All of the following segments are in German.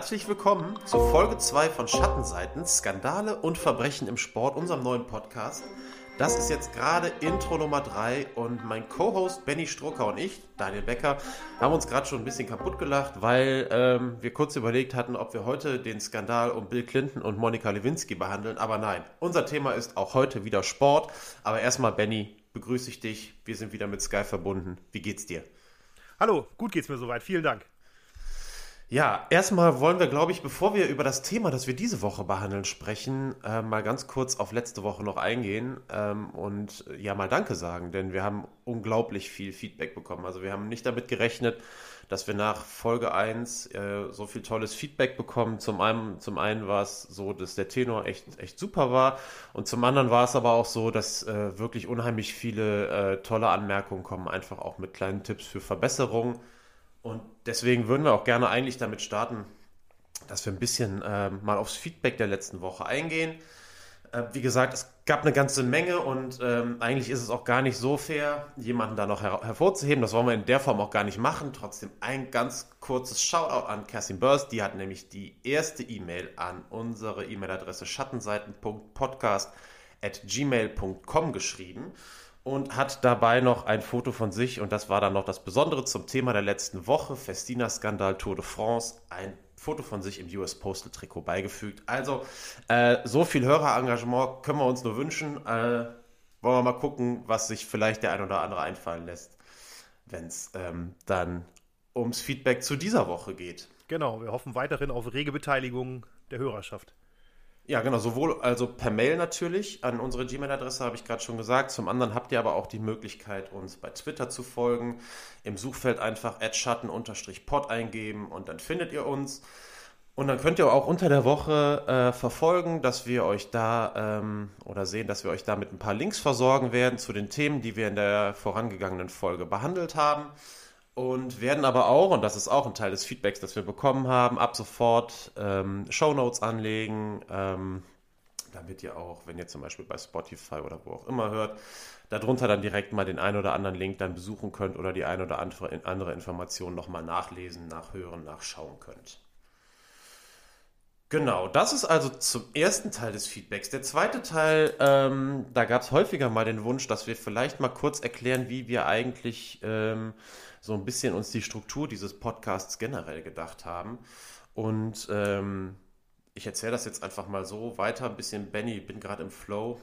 Herzlich willkommen zu Folge 2 von Schattenseiten, Skandale und Verbrechen im Sport, unserem neuen Podcast. Das ist jetzt gerade Intro Nummer 3 und mein Co-Host Benny Strucker und ich, Daniel Becker, haben uns gerade schon ein bisschen kaputt gelacht, weil ähm, wir kurz überlegt hatten, ob wir heute den Skandal um Bill Clinton und Monika Lewinsky behandeln. Aber nein, unser Thema ist auch heute wieder Sport. Aber erstmal, Benny, begrüße ich dich. Wir sind wieder mit Sky verbunden. Wie geht's dir? Hallo, gut geht's mir soweit. Vielen Dank. Ja, erstmal wollen wir, glaube ich, bevor wir über das Thema, das wir diese Woche behandeln, sprechen, äh, mal ganz kurz auf letzte Woche noch eingehen ähm, und äh, ja mal Danke sagen, denn wir haben unglaublich viel Feedback bekommen. Also wir haben nicht damit gerechnet, dass wir nach Folge 1 äh, so viel tolles Feedback bekommen. Zum einen, zum einen war es so, dass der Tenor echt, echt super war und zum anderen war es aber auch so, dass äh, wirklich unheimlich viele äh, tolle Anmerkungen kommen, einfach auch mit kleinen Tipps für Verbesserungen. Und deswegen würden wir auch gerne eigentlich damit starten, dass wir ein bisschen äh, mal aufs Feedback der letzten Woche eingehen. Äh, wie gesagt, es gab eine ganze Menge und ähm, eigentlich ist es auch gar nicht so fair, jemanden da noch her hervorzuheben. Das wollen wir in der Form auch gar nicht machen. Trotzdem ein ganz kurzes Shoutout an Kerstin Burst. Die hat nämlich die erste E-Mail an unsere E-Mail-Adresse schattenseiten.podcast.gmail.com geschrieben und hat dabei noch ein Foto von sich und das war dann noch das Besondere zum Thema der letzten Woche, Festina-Skandal Tour de France, ein Foto von sich im US Postal Trikot beigefügt. Also äh, so viel Hörerengagement können wir uns nur wünschen. Äh, wollen wir mal gucken, was sich vielleicht der ein oder andere einfallen lässt, wenn es ähm, dann ums Feedback zu dieser Woche geht. Genau, wir hoffen weiterhin auf rege Beteiligung der Hörerschaft. Ja, genau, sowohl also per Mail natürlich an unsere Gmail-Adresse, habe ich gerade schon gesagt. Zum anderen habt ihr aber auch die Möglichkeit, uns bei Twitter zu folgen. Im Suchfeld einfach schatten-pod eingeben und dann findet ihr uns. Und dann könnt ihr auch unter der Woche äh, verfolgen, dass wir euch da ähm, oder sehen, dass wir euch da mit ein paar Links versorgen werden zu den Themen, die wir in der vorangegangenen Folge behandelt haben und werden aber auch, und das ist auch ein Teil des Feedbacks, das wir bekommen haben, ab sofort ähm, Shownotes anlegen, ähm, damit ihr auch, wenn ihr zum Beispiel bei Spotify oder wo auch immer hört, darunter dann direkt mal den einen oder anderen Link dann besuchen könnt oder die ein oder andere, Information nochmal nachlesen, nachhören, nachschauen könnt. Genau, das ist also zum ersten Teil des Feedbacks. Der zweite Teil, ähm, da gab es häufiger mal den Wunsch, dass wir vielleicht mal kurz erklären, wie wir eigentlich ähm, so ein bisschen uns die Struktur dieses Podcasts generell gedacht haben. Und ähm, ich erzähle das jetzt einfach mal so weiter. Ein bisschen, Benny, bin gerade im Flow.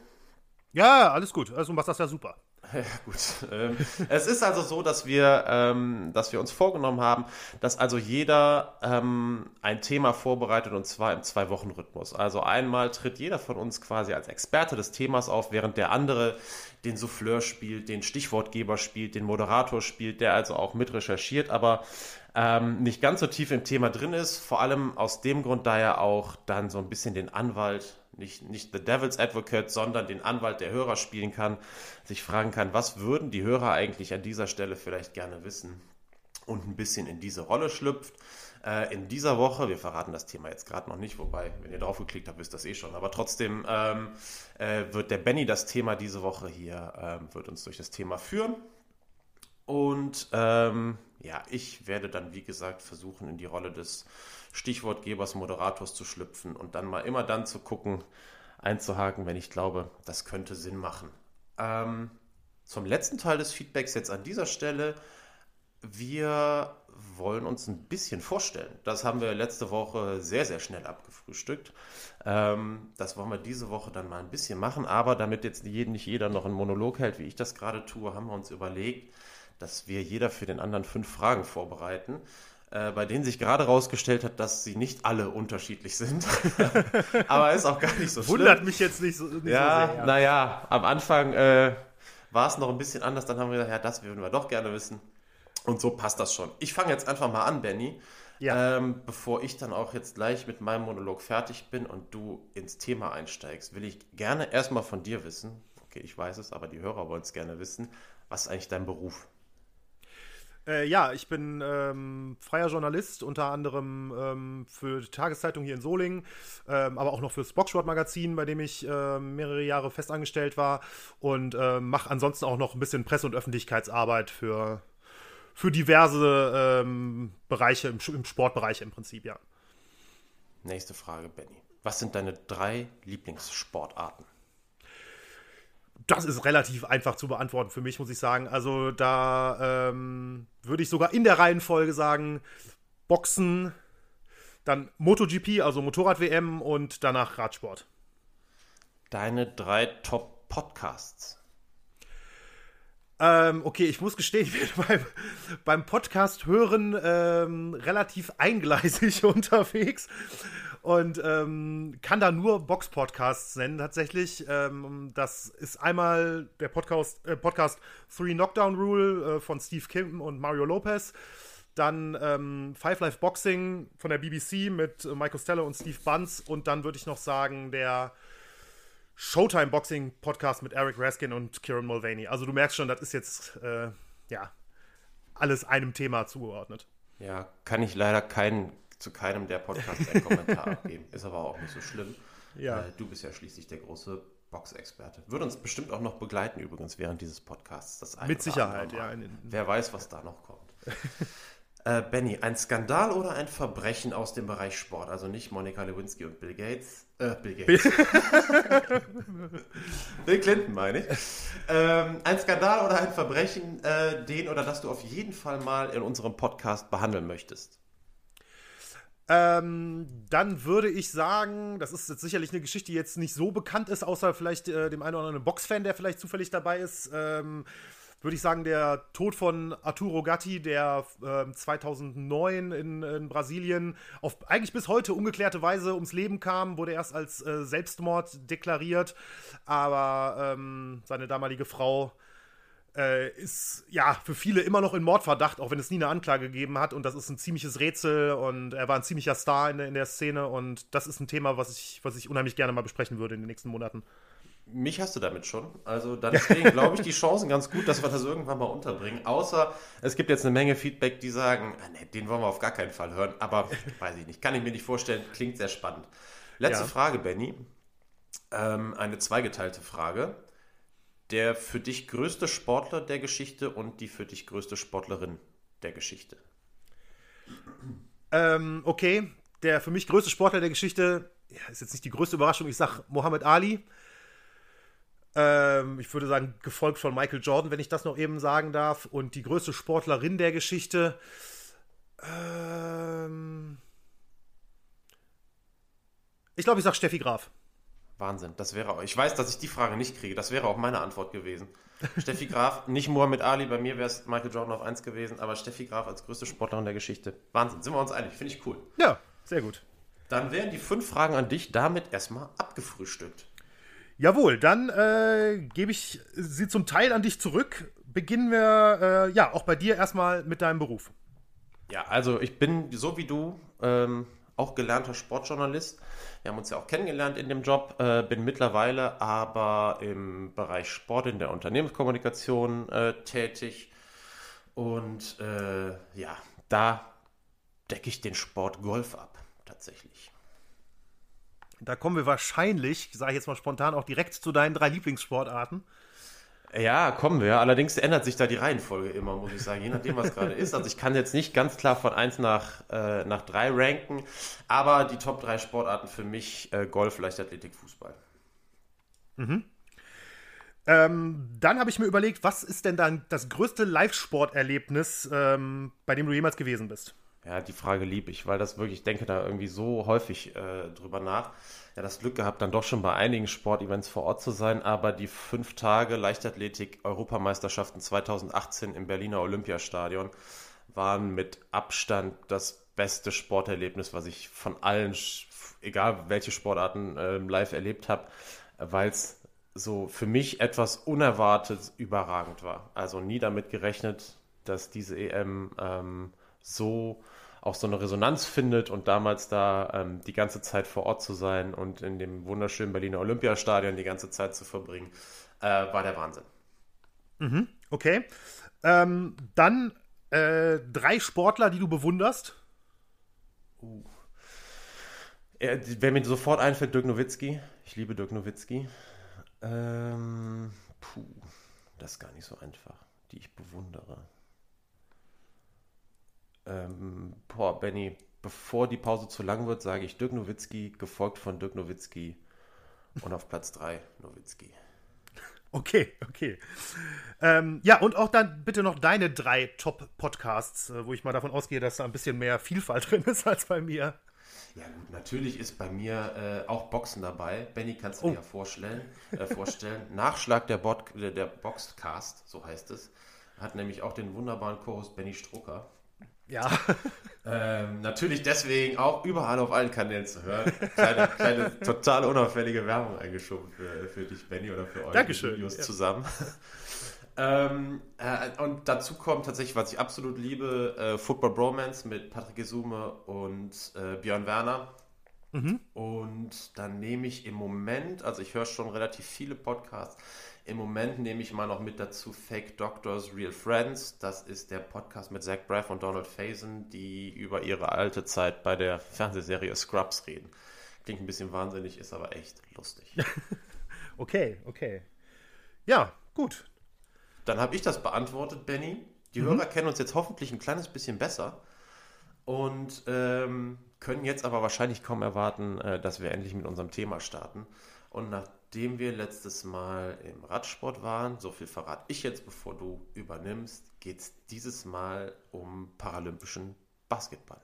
Ja, alles gut. Also machst das ja super. Ja, gut. Ähm, es ist also so, dass wir, ähm, dass wir uns vorgenommen haben, dass also jeder ähm, ein Thema vorbereitet und zwar im Zwei-Wochen-Rhythmus. Also einmal tritt jeder von uns quasi als Experte des Themas auf, während der andere den Souffleur spielt, den Stichwortgeber spielt, den Moderator spielt, der also auch mit recherchiert, aber ähm, nicht ganz so tief im Thema drin ist. Vor allem aus dem Grund, da er auch dann so ein bisschen den Anwalt, nicht, nicht The Devil's Advocate, sondern den Anwalt der Hörer spielen kann, sich fragen kann, was würden die Hörer eigentlich an dieser Stelle vielleicht gerne wissen und ein bisschen in diese Rolle schlüpft. Äh, in dieser Woche, wir verraten das Thema jetzt gerade noch nicht, wobei, wenn ihr drauf geklickt habt, wisst das eh schon, aber trotzdem ähm, äh, wird der Benny das Thema diese Woche hier, ähm, wird uns durch das Thema führen. Und ähm, ja, ich werde dann, wie gesagt, versuchen, in die Rolle des Stichwortgebers, Moderators zu schlüpfen und dann mal immer dann zu gucken, einzuhaken, wenn ich glaube, das könnte Sinn machen. Ähm, zum letzten Teil des Feedbacks jetzt an dieser Stelle. Wir wollen uns ein bisschen vorstellen. Das haben wir letzte Woche sehr, sehr schnell abgefrühstückt. Ähm, das wollen wir diese Woche dann mal ein bisschen machen. Aber damit jetzt nicht jeder noch einen Monolog hält, wie ich das gerade tue, haben wir uns überlegt, dass wir jeder für den anderen fünf Fragen vorbereiten. Äh, bei denen sich gerade herausgestellt hat, dass sie nicht alle unterschiedlich sind. Aber ist auch gar nicht so schlimm. Wundert mich jetzt nicht so, nicht ja, so sehr. Naja, am Anfang äh, war es noch ein bisschen anders. Dann haben wir gesagt, ja, das würden wir doch gerne wissen. Und so passt das schon. Ich fange jetzt einfach mal an, Benny. Ja. Ähm, bevor ich dann auch jetzt gleich mit meinem Monolog fertig bin und du ins Thema einsteigst, will ich gerne erstmal von dir wissen, okay, ich weiß es, aber die Hörer wollen es gerne wissen, was ist eigentlich dein Beruf? Äh, ja, ich bin ähm, freier Journalist, unter anderem ähm, für die Tageszeitung hier in Solingen, ähm, aber auch noch fürs Boxsport-Magazin, bei dem ich äh, mehrere Jahre festangestellt war und äh, mache ansonsten auch noch ein bisschen Presse- und Öffentlichkeitsarbeit für für diverse ähm, Bereiche, im, im, Sportbereich im Prinzip, ja. Nächste Frage, Benny. Was sind deine drei Lieblingssportarten? Das ist relativ einfach zu beantworten für mich, muss ich sagen. Also da ähm, würde ich sogar in der Reihenfolge sagen, Boxen, dann MotoGP, also Motorrad-WM und danach Radsport. Deine drei Top-Podcasts. Ähm, okay, ich muss gestehen, ich bin beim, beim Podcast hören ähm, relativ eingleisig unterwegs und ähm, kann da nur Box-Podcasts nennen tatsächlich. Ähm, das ist einmal der Podcast, äh, Podcast Three Knockdown Rule äh, von Steve Kim und Mario Lopez. Dann ähm, Five Life Boxing von der BBC mit äh, Mike Costello und Steve Bunce. Und dann würde ich noch sagen, der Showtime Boxing Podcast mit Eric Raskin und Kieran Mulvaney. Also du merkst schon, das ist jetzt, äh, ja, alles einem Thema zugeordnet. Ja, kann ich leider keinen, zu keinem der Podcasts einen Kommentar abgeben. Ist aber auch nicht so schlimm. Ja. Äh, du bist ja schließlich der große Boxexperte. Würde uns bestimmt auch noch begleiten übrigens während dieses Podcasts. Das Mit Sicherheit, ja. Wer weiß, was da noch kommt. Äh, Benny, ein Skandal oder ein Verbrechen aus dem Bereich Sport? Also nicht Monika Lewinsky und Bill Gates. Äh, Bill Gates. Bill Clinton meine ich. Ähm, ein Skandal oder ein Verbrechen, äh, den oder das du auf jeden Fall mal in unserem Podcast behandeln möchtest? Ähm, dann würde ich sagen, das ist jetzt sicherlich eine Geschichte, die jetzt nicht so bekannt ist, außer vielleicht äh, dem einen oder anderen Boxfan, der vielleicht zufällig dabei ist. Ähm, würde ich sagen, der Tod von Arturo Gatti, der äh, 2009 in, in, Brasilien auf eigentlich bis heute ungeklärte Weise ums Leben kam, wurde erst als äh, Selbstmord deklariert, aber ähm, seine damalige Frau äh, ist ja für viele immer noch in Mordverdacht, auch wenn es nie eine Anklage gegeben hat. Und das ist ein ziemliches Rätsel und er war ein ziemlicher Star in, in der Szene. Und das ist ein Thema, was ich, was ich unheimlich gerne mal besprechen würde in den nächsten Monaten. Mich hast du damit schon. Also dann stehen, glaube ich, die Chancen ganz gut, dass wir das irgendwann mal unterbringen. Außer es gibt jetzt eine Menge Feedback, die sagen, ah, nee, den wollen wir auf gar keinen Fall hören. Aber weiß ich nicht, kann ich mir nicht vorstellen. Klingt sehr spannend. Letzte ja. Frage, Benny. Ähm, eine zweigeteilte Frage. Der für dich größte Sportler der Geschichte und die für dich größte Sportlerin der Geschichte. Ähm, okay, der für mich größte Sportler der Geschichte ja, ist jetzt nicht die größte Überraschung. Ich sage Mohammed Ali. Ähm, ich würde sagen, gefolgt von Michael Jordan, wenn ich das noch eben sagen darf. Und die größte Sportlerin der Geschichte. Ähm, ich glaube, ich sage Steffi Graf. Wahnsinn, das wäre auch. Ich weiß, dass ich die Frage nicht kriege. Das wäre auch meine Antwort gewesen. Steffi Graf, nicht Mohamed Ali, bei mir wäre es Michael Jordan auf 1 gewesen, aber Steffi Graf als größte Sportlerin der Geschichte. Wahnsinn, sind wir uns einig, finde ich cool. Ja, sehr gut. Dann wären die fünf Fragen an dich damit erstmal abgefrühstückt. Jawohl, dann äh, gebe ich sie zum Teil an dich zurück. Beginnen wir äh, ja auch bei dir erstmal mit deinem Beruf. Ja, also ich bin so wie du ähm, auch gelernter Sportjournalist. Wir haben uns ja auch kennengelernt in dem Job, äh, bin mittlerweile aber im Bereich Sport in der Unternehmenskommunikation äh, tätig. Und äh, ja, da decke ich den Sport Golf ab, tatsächlich. Da kommen wir wahrscheinlich, sage ich jetzt mal spontan, auch direkt zu deinen drei Lieblingssportarten. Ja, kommen wir. Allerdings ändert sich da die Reihenfolge immer, muss ich sagen, je nachdem, was gerade ist. Also ich kann jetzt nicht ganz klar von 1 nach, äh, nach 3 ranken, aber die Top 3 Sportarten für mich äh, Golf, Leichtathletik, Fußball. Mhm. Ähm, dann habe ich mir überlegt, was ist denn dann das größte Live-Sporterlebnis, ähm, bei dem du jemals gewesen bist? Ja, die Frage liebe ich, weil das wirklich, ich denke da irgendwie so häufig äh, drüber nach. Ja, das Glück gehabt, dann doch schon bei einigen Sportevents vor Ort zu sein, aber die fünf Tage Leichtathletik-Europameisterschaften 2018 im Berliner Olympiastadion waren mit Abstand das beste Sporterlebnis, was ich von allen, egal welche Sportarten, äh, live erlebt habe, weil es so für mich etwas unerwartet überragend war. Also nie damit gerechnet, dass diese EM ähm, so auch so eine Resonanz findet und damals da ähm, die ganze Zeit vor Ort zu sein und in dem wunderschönen Berliner Olympiastadion die ganze Zeit zu verbringen, äh, war der Wahnsinn. Mhm, okay. Ähm, dann äh, drei Sportler, die du bewunderst. Uh. Er, wer mir sofort einfällt, Dirk Nowitzki. Ich liebe Dirk Nowitzki. Ähm, puh, das ist gar nicht so einfach, die ich bewundere. Ähm, boah, Benny, bevor die Pause zu lang wird, sage ich Dirk Nowitzki, gefolgt von Dirk Nowitzki und auf Platz 3 Nowitzki. Okay, okay. Ähm, ja, und auch dann bitte noch deine drei Top-Podcasts, äh, wo ich mal davon ausgehe, dass da ein bisschen mehr Vielfalt drin ist als bei mir. Ja gut, natürlich ist bei mir äh, auch Boxen dabei. Benny kannst du oh. dir ja vorstellen, äh, vorstellen. Nachschlag der, Bot, der, der Boxcast, so heißt es, hat nämlich auch den wunderbaren Chorus Benny Strucker. Ja. Ähm, natürlich deswegen auch überall auf allen Kanälen zu hören. Kleine, kleine total unauffällige Werbung eingeschoben für, für dich, Benny, oder für euch Dankeschön. Videos ja. zusammen. ähm, äh, und dazu kommt tatsächlich, was ich absolut liebe, äh, Football Bromance mit Patrick Gesume und äh, Björn Werner. Mhm. Und dann nehme ich im Moment, also ich höre schon relativ viele Podcasts, im Moment nehme ich mal noch mit dazu Fake Doctors, Real Friends. Das ist der Podcast mit Zach Braff und Donald Faison, die über ihre alte Zeit bei der Fernsehserie Scrubs reden. Klingt ein bisschen wahnsinnig, ist aber echt lustig. okay, okay. Ja, gut. Dann habe ich das beantwortet, Benny. Die mhm. Hörer kennen uns jetzt hoffentlich ein kleines bisschen besser und ähm, können jetzt aber wahrscheinlich kaum erwarten, äh, dass wir endlich mit unserem Thema starten. Und nach nachdem wir letztes Mal im Radsport waren, so viel verrate ich jetzt, bevor du übernimmst, geht es dieses Mal um paralympischen Basketball.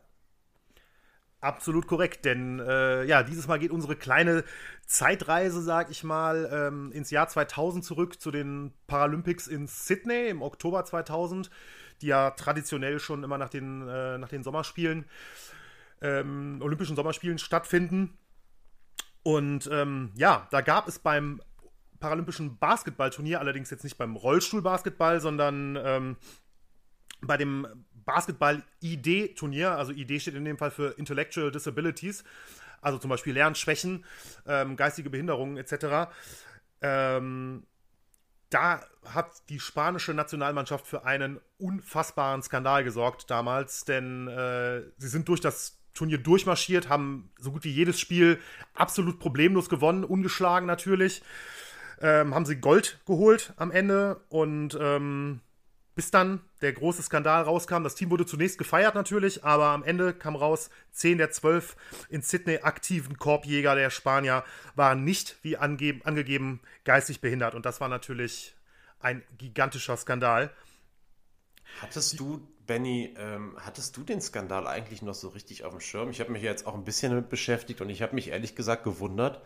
Absolut korrekt, denn äh, ja, dieses Mal geht unsere kleine Zeitreise, sag ich mal, ähm, ins Jahr 2000 zurück zu den Paralympics in Sydney im Oktober 2000, die ja traditionell schon immer nach den, äh, nach den Sommerspielen, ähm, Olympischen Sommerspielen stattfinden. Und ähm, ja, da gab es beim Paralympischen Basketballturnier, allerdings jetzt nicht beim Rollstuhlbasketball, sondern ähm, bei dem Basketball-ID-Turnier, also ID steht in dem Fall für Intellectual Disabilities, also zum Beispiel Lernschwächen, ähm, geistige Behinderungen etc. Ähm, da hat die spanische Nationalmannschaft für einen unfassbaren Skandal gesorgt damals, denn äh, sie sind durch das Turnier durchmarschiert, haben so gut wie jedes Spiel absolut problemlos gewonnen, ungeschlagen natürlich. Ähm, haben sie Gold geholt am Ende und ähm, bis dann der große Skandal rauskam. Das Team wurde zunächst gefeiert natürlich, aber am Ende kam raus, 10 der 12 in Sydney aktiven Korbjäger der Spanier waren nicht, wie angegeben, geistig behindert. Und das war natürlich ein gigantischer Skandal. Hattest du Benny, ähm, hattest du den Skandal eigentlich noch so richtig auf dem Schirm? Ich habe mich jetzt auch ein bisschen damit beschäftigt und ich habe mich ehrlich gesagt gewundert,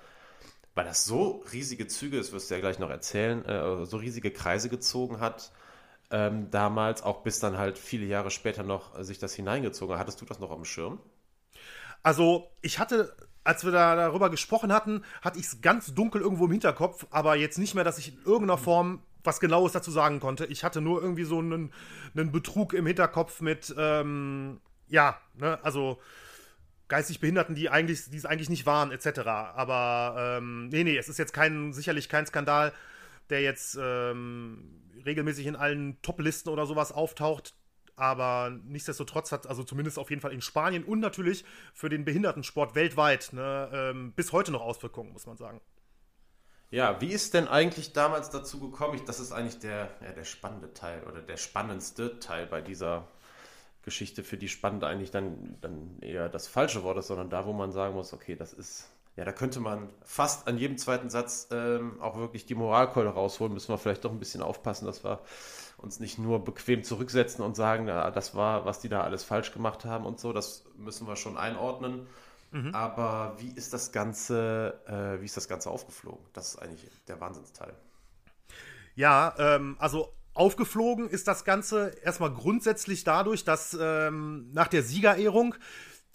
weil das so riesige Züge, das wirst du ja gleich noch erzählen, äh, so riesige Kreise gezogen hat, ähm, damals, auch bis dann halt viele Jahre später noch sich das hineingezogen hat. Hattest du das noch auf dem Schirm? Also, ich hatte, als wir da darüber gesprochen hatten, hatte ich es ganz dunkel irgendwo im Hinterkopf, aber jetzt nicht mehr, dass ich in irgendeiner Form was Genaues dazu sagen konnte. Ich hatte nur irgendwie so einen, einen Betrug im Hinterkopf mit, ähm, ja, ne, also geistig Behinderten, die eigentlich, die es eigentlich nicht waren, etc. Aber ähm, nee, nee, es ist jetzt kein, sicherlich kein Skandal, der jetzt ähm, regelmäßig in allen Top-Listen oder sowas auftaucht. Aber nichtsdestotrotz hat, also zumindest auf jeden Fall in Spanien und natürlich für den Behindertensport weltweit ne, ähm, bis heute noch Auswirkungen, muss man sagen. Ja, wie ist denn eigentlich damals dazu gekommen? Ich, das ist eigentlich der, ja, der spannende Teil oder der spannendste Teil bei dieser Geschichte, für die spannend eigentlich dann, dann eher das falsche Wort ist, sondern da, wo man sagen muss, okay, das ist, ja, da könnte man fast an jedem zweiten Satz ähm, auch wirklich die Moralkeule rausholen. Müssen wir vielleicht doch ein bisschen aufpassen, dass wir uns nicht nur bequem zurücksetzen und sagen, ja, das war, was die da alles falsch gemacht haben und so. Das müssen wir schon einordnen. Mhm. Aber wie ist das Ganze, äh, wie ist das Ganze aufgeflogen? Das ist eigentlich der Wahnsinnsteil. Ja, ähm, also aufgeflogen ist das Ganze erstmal grundsätzlich dadurch, dass ähm, nach der Siegerehrung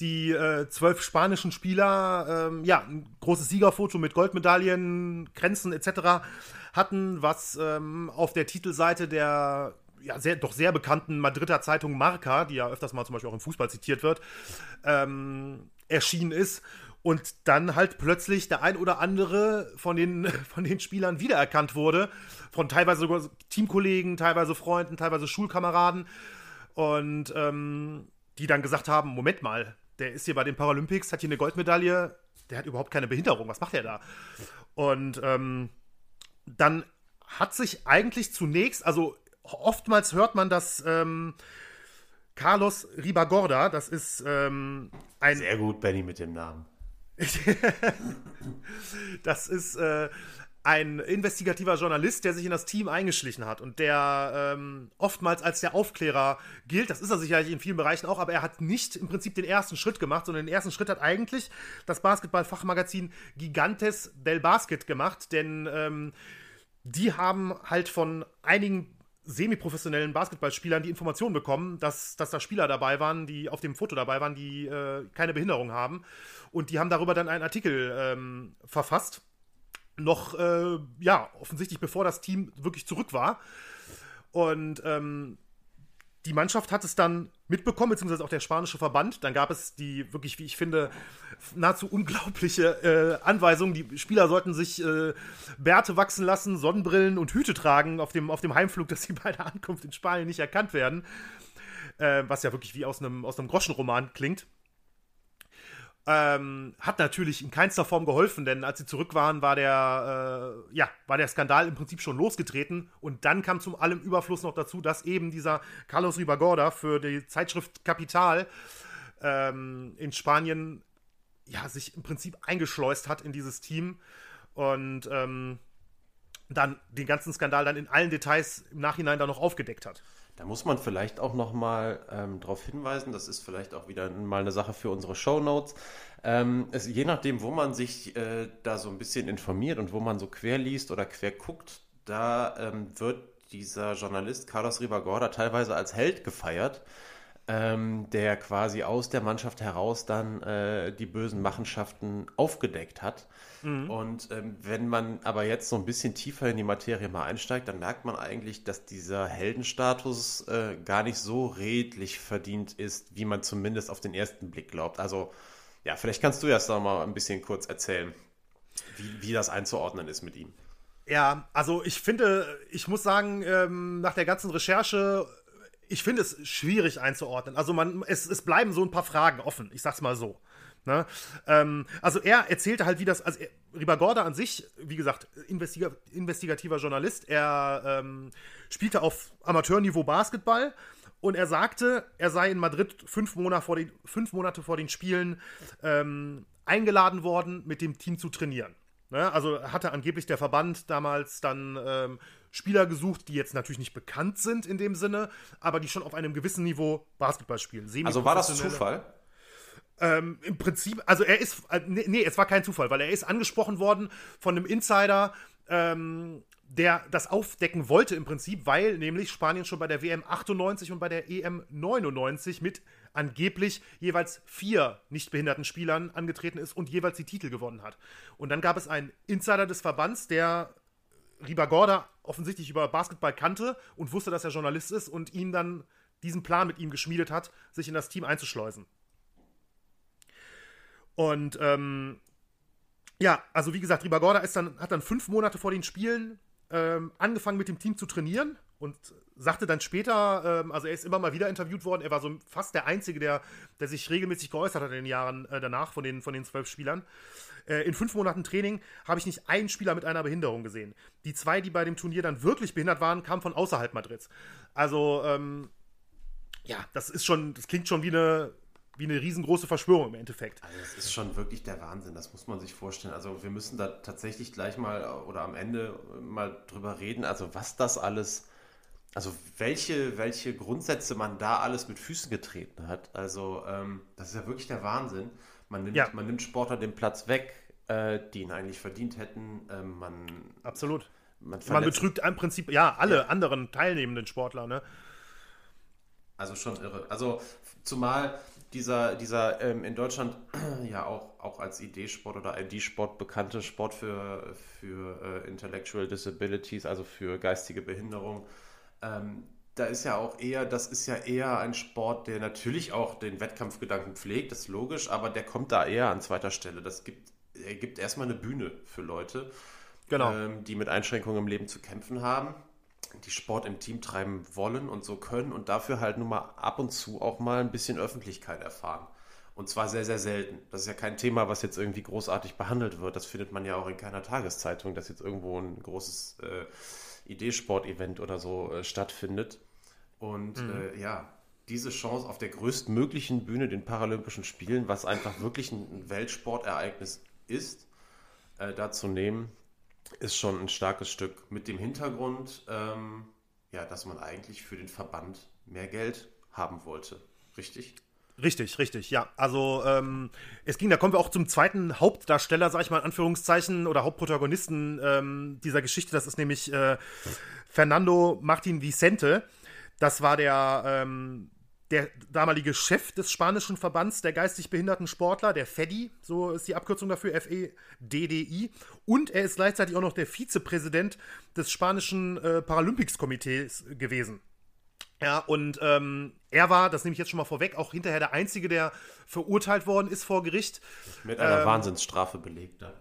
die äh, zwölf spanischen Spieler ähm, ja ein großes Siegerfoto mit Goldmedaillen, Grenzen etc. hatten, was ähm, auf der Titelseite der ja, sehr, doch sehr bekannten Madrider Zeitung Marca, die ja öfters mal zum Beispiel auch im Fußball zitiert wird, ähm, erschienen ist und dann halt plötzlich der ein oder andere von den, von den Spielern wiedererkannt wurde. Von teilweise sogar Teamkollegen, teilweise Freunden, teilweise Schulkameraden. Und ähm, die dann gesagt haben: Moment mal, der ist hier bei den Paralympics, hat hier eine Goldmedaille, der hat überhaupt keine Behinderung, was macht er da? Und ähm, dann hat sich eigentlich zunächst, also oftmals hört man, dass ähm, Carlos Ribagorda, das ist ähm, ein. Sehr gut, Benny, mit dem Namen. das ist äh, ein investigativer Journalist, der sich in das Team eingeschlichen hat und der ähm, oftmals als der Aufklärer gilt. Das ist er sicherlich in vielen Bereichen auch, aber er hat nicht im Prinzip den ersten Schritt gemacht, sondern den ersten Schritt hat eigentlich das Basketball-Fachmagazin Gigantes del Basket gemacht, denn ähm, die haben halt von einigen semi-professionellen Basketballspielern die Information bekommen, dass, dass da Spieler dabei waren, die auf dem Foto dabei waren, die äh, keine Behinderung haben. Und die haben darüber dann einen Artikel ähm, verfasst noch, äh, ja, offensichtlich bevor das Team wirklich zurück war. Und ähm, die Mannschaft hat es dann mitbekommen, beziehungsweise auch der spanische Verband. Dann gab es die wirklich, wie ich finde, nahezu unglaubliche äh, Anweisung. Die Spieler sollten sich äh, Bärte wachsen lassen, Sonnenbrillen und Hüte tragen auf dem, auf dem Heimflug, dass sie bei der Ankunft in Spanien nicht erkannt werden. Äh, was ja wirklich wie aus einem, aus einem Groschenroman klingt. Ähm, hat natürlich in keinster Form geholfen, denn als sie zurück waren, war der, äh, ja, war der Skandal im Prinzip schon losgetreten. Und dann kam zum allem Überfluss noch dazu, dass eben dieser Carlos Ribagorda für die Zeitschrift Kapital ähm, in Spanien ja, sich im Prinzip eingeschleust hat in dieses Team und ähm, dann den ganzen Skandal dann in allen Details im Nachhinein dann noch aufgedeckt hat. Da muss man vielleicht auch noch mal ähm, darauf hinweisen, das ist vielleicht auch wieder mal eine Sache für unsere Show Notes. Ähm, es, je nachdem, wo man sich äh, da so ein bisschen informiert und wo man so quer liest oder quer guckt, da ähm, wird dieser Journalist Carlos Ribagorda teilweise als Held gefeiert ähm, der quasi aus der Mannschaft heraus dann äh, die bösen Machenschaften aufgedeckt hat. Mhm. Und ähm, wenn man aber jetzt so ein bisschen tiefer in die Materie mal einsteigt, dann merkt man eigentlich, dass dieser Heldenstatus äh, gar nicht so redlich verdient ist, wie man zumindest auf den ersten Blick glaubt. Also ja, vielleicht kannst du erst noch mal ein bisschen kurz erzählen, wie, wie das einzuordnen ist mit ihm. Ja, also ich finde, ich muss sagen, ähm, nach der ganzen Recherche ich finde es schwierig einzuordnen. Also man, es, es bleiben so ein paar Fragen offen, ich sag's mal so. Ne? Ähm, also er erzählte halt, wie das, also Ribagorda an sich, wie gesagt, investiga investigativer Journalist, er ähm, spielte auf Amateurniveau Basketball und er sagte, er sei in Madrid fünf Monate vor den, fünf Monate vor den Spielen ähm, eingeladen worden, mit dem Team zu trainieren. Ne? Also hatte angeblich der Verband damals dann ähm, Spieler gesucht, die jetzt natürlich nicht bekannt sind in dem Sinne, aber die schon auf einem gewissen Niveau Basketball spielen. Also war das Zufall? Ähm, Im Prinzip, also er ist, äh, nee, nee, es war kein Zufall, weil er ist angesprochen worden von einem Insider, ähm, der das aufdecken wollte im Prinzip, weil nämlich Spanien schon bei der WM 98 und bei der EM 99 mit angeblich jeweils vier nicht behinderten Spielern angetreten ist und jeweils die Titel gewonnen hat. Und dann gab es einen Insider des Verbands, der Ribagorda offensichtlich über Basketball kannte und wusste, dass er Journalist ist und ihm dann diesen Plan mit ihm geschmiedet hat, sich in das Team einzuschleusen. Und ähm, ja, also wie gesagt, Ribagorda ist dann, hat dann fünf Monate vor den Spielen ähm, angefangen mit dem Team zu trainieren und sagte dann später, ähm, also er ist immer mal wieder interviewt worden, er war so fast der Einzige, der, der sich regelmäßig geäußert hat in den Jahren äh, danach von den, von den zwölf Spielern. Äh, in fünf Monaten Training habe ich nicht einen Spieler mit einer Behinderung gesehen. Die zwei, die bei dem Turnier dann wirklich behindert waren, kamen von außerhalb Madrids. Also, ähm, ja, das ist schon, das klingt schon wie eine, wie eine riesengroße Verschwörung im Endeffekt. Also es ist schon wirklich der Wahnsinn, das muss man sich vorstellen. Also wir müssen da tatsächlich gleich mal oder am Ende mal drüber reden, also was das alles, also welche, welche Grundsätze man da alles mit Füßen getreten hat. Also ähm, das ist ja wirklich der Wahnsinn. Man nimmt, ja. man nimmt Sportler den Platz weg, äh, die ihn eigentlich verdient hätten. Ähm, man, Absolut. Man, man, betrügt im Prinzip ja alle ja. anderen teilnehmenden Sportler. Ne? Also schon irre. Also zumal dieser, dieser ähm, in Deutschland ja auch, auch als ID-Sport oder ID-Sport bekannte Sport für, für äh, Intellectual Disabilities, also für geistige Behinderung, ähm, da ist ja auch eher, das ist ja eher ein Sport, der natürlich auch den Wettkampfgedanken pflegt, das ist logisch, aber der kommt da eher an zweiter Stelle. Das gibt, er gibt erstmal eine Bühne für Leute, genau. ähm, die mit Einschränkungen im Leben zu kämpfen haben, die Sport im Team treiben wollen und so können und dafür halt nun mal ab und zu auch mal ein bisschen Öffentlichkeit erfahren. Und zwar sehr, sehr selten. Das ist ja kein Thema, was jetzt irgendwie großartig behandelt wird. Das findet man ja auch in keiner Tageszeitung, dass jetzt irgendwo ein großes äh, Idee-Sport-Event oder so äh, stattfindet. Und mhm. äh, ja, diese Chance auf der größtmöglichen Bühne, den Paralympischen Spielen, was einfach wirklich ein Weltsportereignis ist, äh, da zu nehmen, ist schon ein starkes Stück. Mit dem Hintergrund, ähm, ja, dass man eigentlich für den Verband mehr Geld haben wollte. Richtig? Richtig, richtig, ja. Also ähm, es ging, da kommen wir auch zum zweiten Hauptdarsteller, sag ich mal in Anführungszeichen, oder Hauptprotagonisten ähm, dieser Geschichte. Das ist nämlich äh, Fernando Martin Vicente. Das war der, ähm, der damalige Chef des spanischen Verbands der geistig behinderten Sportler, der FEDI, so ist die Abkürzung dafür, F-E-D-D-I. Und er ist gleichzeitig auch noch der Vizepräsident des spanischen äh, Paralympics-Komitees gewesen. Ja, und ähm, er war, das nehme ich jetzt schon mal vorweg, auch hinterher der Einzige, der verurteilt worden ist vor Gericht. Mit einer ähm, Wahnsinnsstrafe belegt. Ja.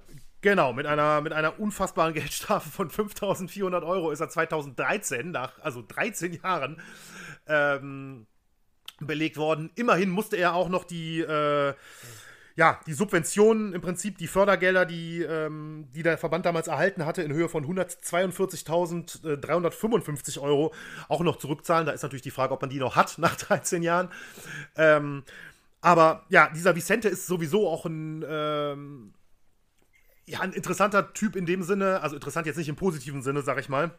Genau, mit einer, mit einer unfassbaren Geldstrafe von 5400 Euro ist er 2013, nach also 13 Jahren, ähm, belegt worden. Immerhin musste er auch noch die, äh, ja, die Subventionen, im Prinzip die Fördergelder, die, ähm, die der Verband damals erhalten hatte, in Höhe von 142.355 Euro auch noch zurückzahlen. Da ist natürlich die Frage, ob man die noch hat nach 13 Jahren. Ähm, aber ja, dieser Vicente ist sowieso auch ein, ähm, ja, ein interessanter Typ in dem Sinne, also interessant jetzt nicht im positiven Sinne, sag ich mal.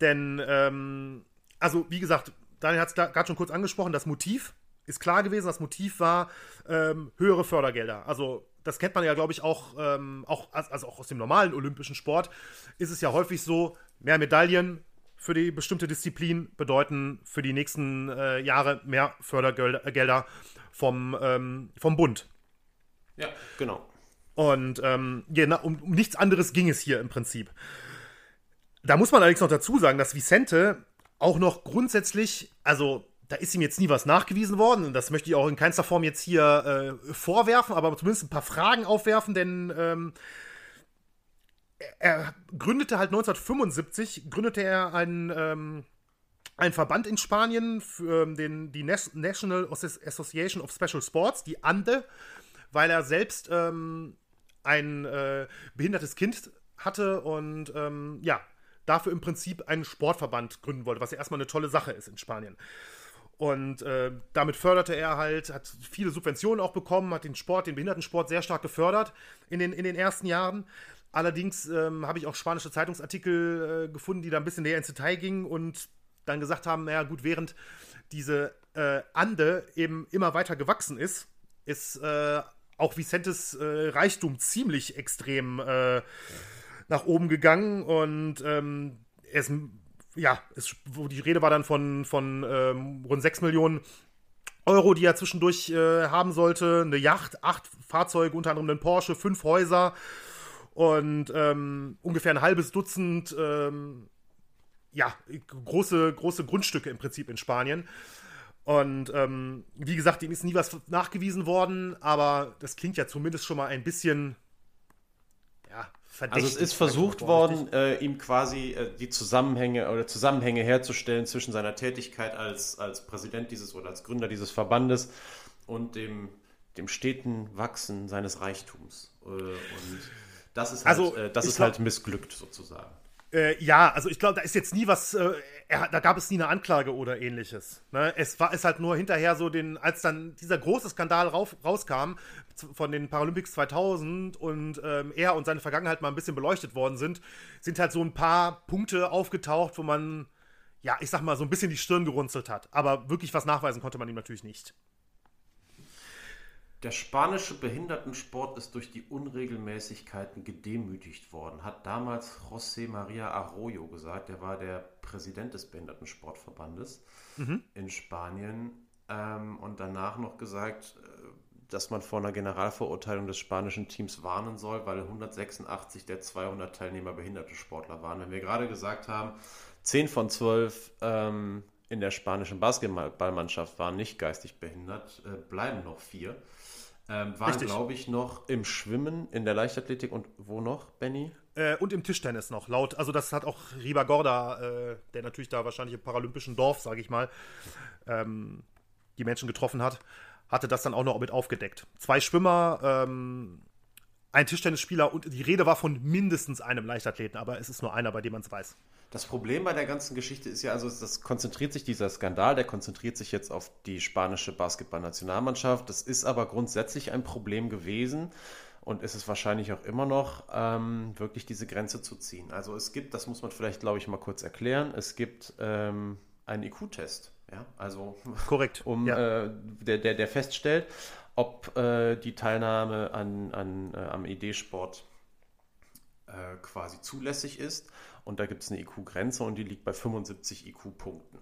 Denn, ähm, also wie gesagt, Daniel hat es gerade schon kurz angesprochen, das Motiv ist klar gewesen. Das Motiv war ähm, höhere Fördergelder. Also das kennt man ja, glaube ich, auch, ähm, auch, also auch aus dem normalen olympischen Sport ist es ja häufig so, mehr Medaillen für die bestimmte Disziplin bedeuten für die nächsten äh, Jahre mehr Fördergelder vom, ähm, vom Bund. Ja, genau. Und ja, um, um nichts anderes ging es hier im Prinzip. Da muss man allerdings noch dazu sagen, dass Vicente auch noch grundsätzlich, also da ist ihm jetzt nie was nachgewiesen worden und das möchte ich auch in keinster Form jetzt hier äh, vorwerfen, aber zumindest ein paar Fragen aufwerfen, denn ähm, er gründete halt 1975, gründete er einen, ähm, einen Verband in Spanien, für, ähm, den, die National Association of Special Sports, die ANDE, weil er selbst ähm, ein äh, behindertes Kind hatte und ähm, ja, dafür im Prinzip einen Sportverband gründen wollte, was ja erstmal eine tolle Sache ist in Spanien. Und äh, damit förderte er halt, hat viele Subventionen auch bekommen, hat den Sport, den Behindertensport sehr stark gefördert in den, in den ersten Jahren. Allerdings ähm, habe ich auch spanische Zeitungsartikel äh, gefunden, die da ein bisschen näher ins Detail gingen und dann gesagt haben, naja gut, während diese äh, Ande eben immer weiter gewachsen ist, ist äh, auch Vicentes äh, Reichtum ziemlich extrem äh, nach oben gegangen und ähm, er ist ja, es, wo die Rede war dann von, von ähm, rund 6 Millionen Euro, die er zwischendurch äh, haben sollte. Eine Yacht, acht Fahrzeuge, unter anderem einen Porsche, fünf Häuser und ähm, ungefähr ein halbes Dutzend ähm, ja, große, große Grundstücke im Prinzip in Spanien. Und ähm, wie gesagt, ihm ist nie was nachgewiesen worden, aber das klingt ja zumindest schon mal ein bisschen verdächtig. Also es ist versucht worden, äh, ihm quasi äh, die Zusammenhänge oder Zusammenhänge herzustellen zwischen seiner Tätigkeit als, als Präsident dieses oder als Gründer dieses Verbandes und dem, dem steten Wachsen seines Reichtums. Äh, und das ist halt, also, äh, das ist halt missglückt sozusagen. Äh, ja, also ich glaube, da ist jetzt nie was, äh, er, da gab es nie eine Anklage oder ähnliches. Ne? Es war es halt nur hinterher so, den, als dann dieser große Skandal rauf, rauskam von den Paralympics 2000 und ähm, er und seine Vergangenheit mal ein bisschen beleuchtet worden sind, sind halt so ein paar Punkte aufgetaucht, wo man, ja, ich sag mal, so ein bisschen die Stirn gerunzelt hat. Aber wirklich was nachweisen konnte man ihm natürlich nicht. Der spanische Behindertensport ist durch die Unregelmäßigkeiten gedemütigt worden, hat damals José María Arroyo gesagt. Der war der Präsident des Behindertensportverbandes mhm. in Spanien ähm, und danach noch gesagt, äh, dass man vor einer Generalverurteilung des spanischen Teams warnen soll, weil 186 der 200 Teilnehmer behinderte Sportler waren. Wenn wir gerade gesagt haben, 10 von 12 ähm, in der spanischen Basketballmannschaft waren nicht geistig behindert, äh, bleiben noch vier. Ähm, waren, glaube ich, noch im Schwimmen, in der Leichtathletik und wo noch, Benny? Äh, und im Tischtennis noch, laut. Also, das hat auch Riba Gorda, äh, der natürlich da wahrscheinlich im paralympischen Dorf, sage ich mal, ähm, die Menschen getroffen hat, hatte das dann auch noch mit aufgedeckt. Zwei Schwimmer, ähm, ein Tischtennisspieler und die Rede war von mindestens einem Leichtathleten, aber es ist nur einer, bei dem man es weiß. Das Problem bei der ganzen Geschichte ist ja, also das konzentriert sich, dieser Skandal, der konzentriert sich jetzt auf die spanische Basketballnationalmannschaft. Das ist aber grundsätzlich ein Problem gewesen und ist es wahrscheinlich auch immer noch, ähm, wirklich diese Grenze zu ziehen. Also es gibt, das muss man vielleicht, glaube ich, mal kurz erklären, es gibt ähm, einen IQ-Test. Ja, also korrekt, um ja. äh, der, der, der feststellt, ob äh, die Teilnahme an, an, äh, am ID-Sport äh, quasi zulässig ist. Und da gibt es eine IQ-Grenze und die liegt bei 75 IQ-Punkten.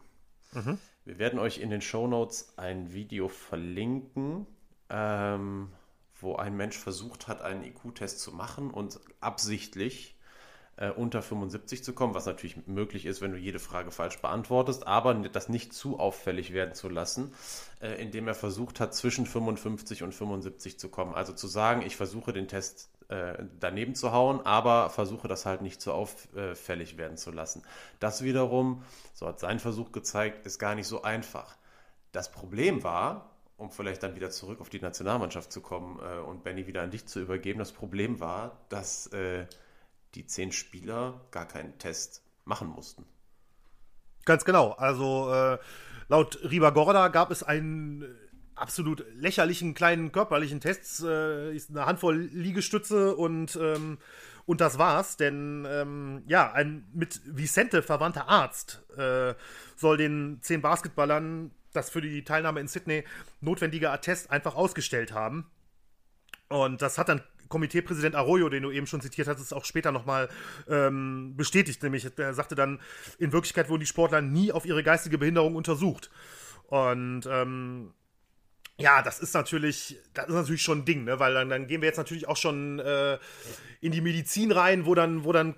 Mhm. Wir werden euch in den Show Notes ein Video verlinken, ähm, wo ein Mensch versucht hat, einen IQ-Test zu machen und absichtlich äh, unter 75 zu kommen, was natürlich möglich ist, wenn du jede Frage falsch beantwortest, aber das nicht zu auffällig werden zu lassen, äh, indem er versucht hat, zwischen 55 und 75 zu kommen. Also zu sagen, ich versuche den Test äh, daneben zu hauen, aber versuche das halt nicht zu auffällig werden zu lassen. Das wiederum, so hat sein Versuch gezeigt, ist gar nicht so einfach. Das Problem war, um vielleicht dann wieder zurück auf die Nationalmannschaft zu kommen äh, und Benny wieder an dich zu übergeben, das Problem war, dass äh, die zehn Spieler gar keinen Test machen mussten. Ganz genau. Also äh, laut Riva Gorda gab es einen absolut lächerlichen kleinen körperlichen Test, äh, eine Handvoll Liegestütze und ähm, und das war's, denn ähm, ja, ein mit Vicente verwandter Arzt äh, soll den zehn Basketballern das für die Teilnahme in Sydney notwendige Attest einfach ausgestellt haben. Und das hat dann Komiteepräsident Arroyo, den du eben schon zitiert hattest, auch später nochmal ähm, bestätigt. Nämlich, er sagte dann, in Wirklichkeit wurden die Sportler nie auf ihre geistige Behinderung untersucht. Und ähm, ja, das ist natürlich, das ist natürlich schon ein Ding, ne? Weil dann, dann gehen wir jetzt natürlich auch schon äh, in die Medizin rein, wo dann, wo dann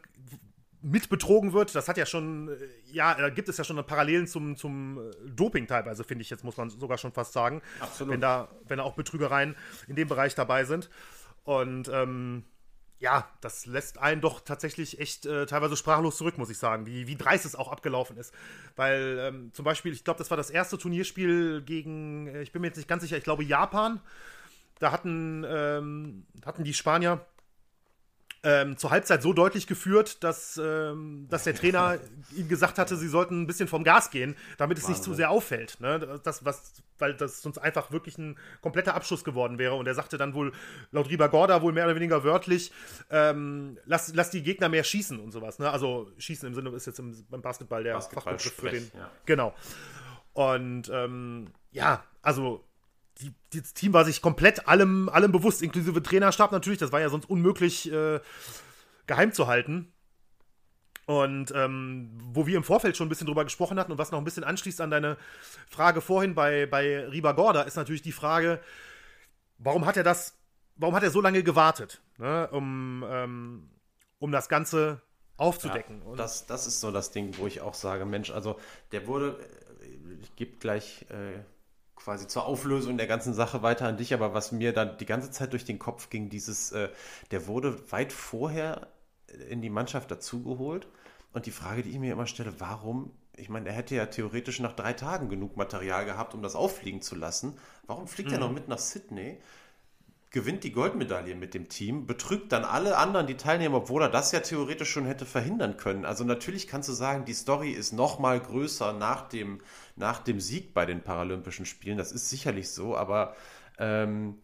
mit betrogen wird. Das hat ja schon, äh, ja, da gibt es ja schon Parallelen zum, zum äh, Doping teilweise, finde ich jetzt, muss man sogar schon fast sagen. Absolut. Wenn da, wenn da auch Betrügereien in dem Bereich dabei sind. Und ähm, ja, das lässt einen doch tatsächlich echt äh, teilweise sprachlos zurück, muss ich sagen, wie, wie dreist es auch abgelaufen ist. Weil ähm, zum Beispiel, ich glaube, das war das erste Turnierspiel gegen, äh, ich bin mir jetzt nicht ganz sicher, ich glaube Japan. Da hatten, ähm, hatten die Spanier ähm, zur Halbzeit so deutlich geführt, dass, ähm, dass der Trainer ihm gesagt hatte, sie sollten ein bisschen vom Gas gehen, damit es Wahnsinn. nicht zu sehr auffällt. Ne? Das, was, weil das sonst einfach wirklich ein kompletter Abschuss geworden wäre. Und er sagte dann wohl, laut Riba Gorda, wohl mehr oder weniger wörtlich, ähm, lass, lass die Gegner mehr schießen und sowas. Ne? Also schießen im Sinne ist jetzt im, beim Basketball der Basketball Fachbegriff für den. Ja. Genau. Und ähm, ja, also die, das Team war sich komplett allem, allem bewusst, inklusive Trainerstab natürlich. Das war ja sonst unmöglich äh, geheim zu halten. Und ähm, wo wir im Vorfeld schon ein bisschen drüber gesprochen hatten und was noch ein bisschen anschließt an deine Frage vorhin bei, bei Riba Gorda, ist natürlich die Frage, warum hat er das, warum hat er so lange gewartet, ne, um, ähm, um das Ganze aufzudecken? Ja, das, das ist so das Ding, wo ich auch sage, Mensch, also der wurde, ich gebe gleich äh, quasi zur Auflösung der ganzen Sache weiter an dich, aber was mir dann die ganze Zeit durch den Kopf ging, dieses, äh, der wurde weit vorher in die Mannschaft dazugeholt. Und die Frage, die ich mir immer stelle, warum, ich meine, er hätte ja theoretisch nach drei Tagen genug Material gehabt, um das auffliegen zu lassen. Warum fliegt mhm. er noch mit nach Sydney? Gewinnt die Goldmedaille mit dem Team, betrügt dann alle anderen, die teilnehmen, obwohl er das ja theoretisch schon hätte verhindern können. Also natürlich kannst du sagen, die Story ist noch mal größer nach dem, nach dem Sieg bei den Paralympischen Spielen. Das ist sicherlich so, aber ähm,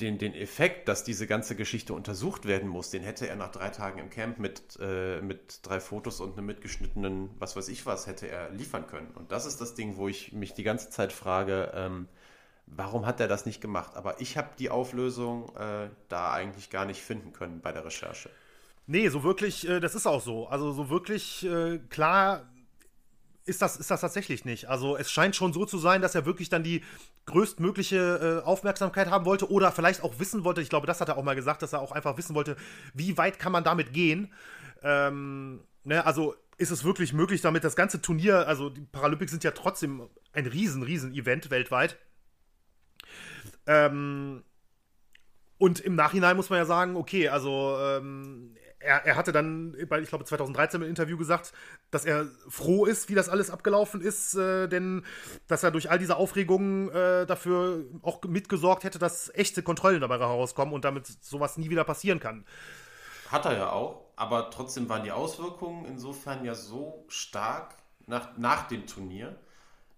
den, den Effekt, dass diese ganze Geschichte untersucht werden muss, den hätte er nach drei Tagen im Camp mit, äh, mit drei Fotos und einem mitgeschnittenen, was weiß ich was, hätte er liefern können. Und das ist das Ding, wo ich mich die ganze Zeit frage, ähm, warum hat er das nicht gemacht? Aber ich habe die Auflösung äh, da eigentlich gar nicht finden können bei der Recherche. Nee, so wirklich, äh, das ist auch so. Also so wirklich äh, klar ist das, ist das tatsächlich nicht. Also es scheint schon so zu sein, dass er wirklich dann die größtmögliche äh, Aufmerksamkeit haben wollte oder vielleicht auch wissen wollte, ich glaube, das hat er auch mal gesagt, dass er auch einfach wissen wollte, wie weit kann man damit gehen. Ähm, ne, also ist es wirklich möglich, damit das ganze Turnier, also die Paralympics sind ja trotzdem ein riesen, riesen Event weltweit. Ähm, und im Nachhinein muss man ja sagen, okay, also ähm, er, er hatte dann, ich glaube 2013 im Interview gesagt, dass er froh ist, wie das alles abgelaufen ist, äh, denn dass er durch all diese Aufregungen äh, dafür auch mitgesorgt hätte, dass echte Kontrollen dabei herauskommen und damit sowas nie wieder passieren kann. Hat er ja auch, aber trotzdem waren die Auswirkungen insofern ja so stark nach, nach dem Turnier,